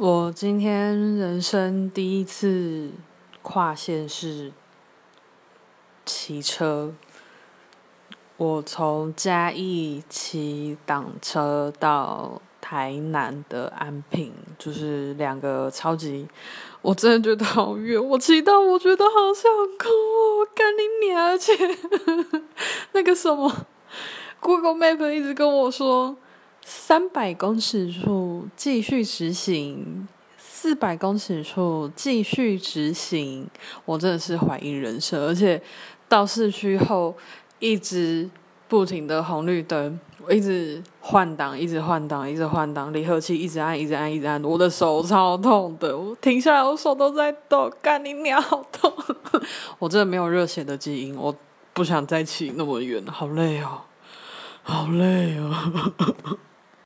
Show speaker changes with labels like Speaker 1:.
Speaker 1: 我今天人生第一次跨县市骑车，我从嘉义骑挡车到台南的安平，就是两个超级，我真的觉得好远，我骑到我觉得好想哭哦，干你娘！而且 那个什么，Google Map 一直跟我说。三百公尺处继续直行，四百公尺处继续直行。我真的是怀疑人生，而且到市区后一直不停的红绿灯，我一直换挡，一直换挡，一直换挡，离合器一直按，一直按，一直按，我的手超痛的。我停下来，我手都在抖，干你娘，好痛！我真的没有热血的基因，我不想再骑那么远，好累哦，好累哦。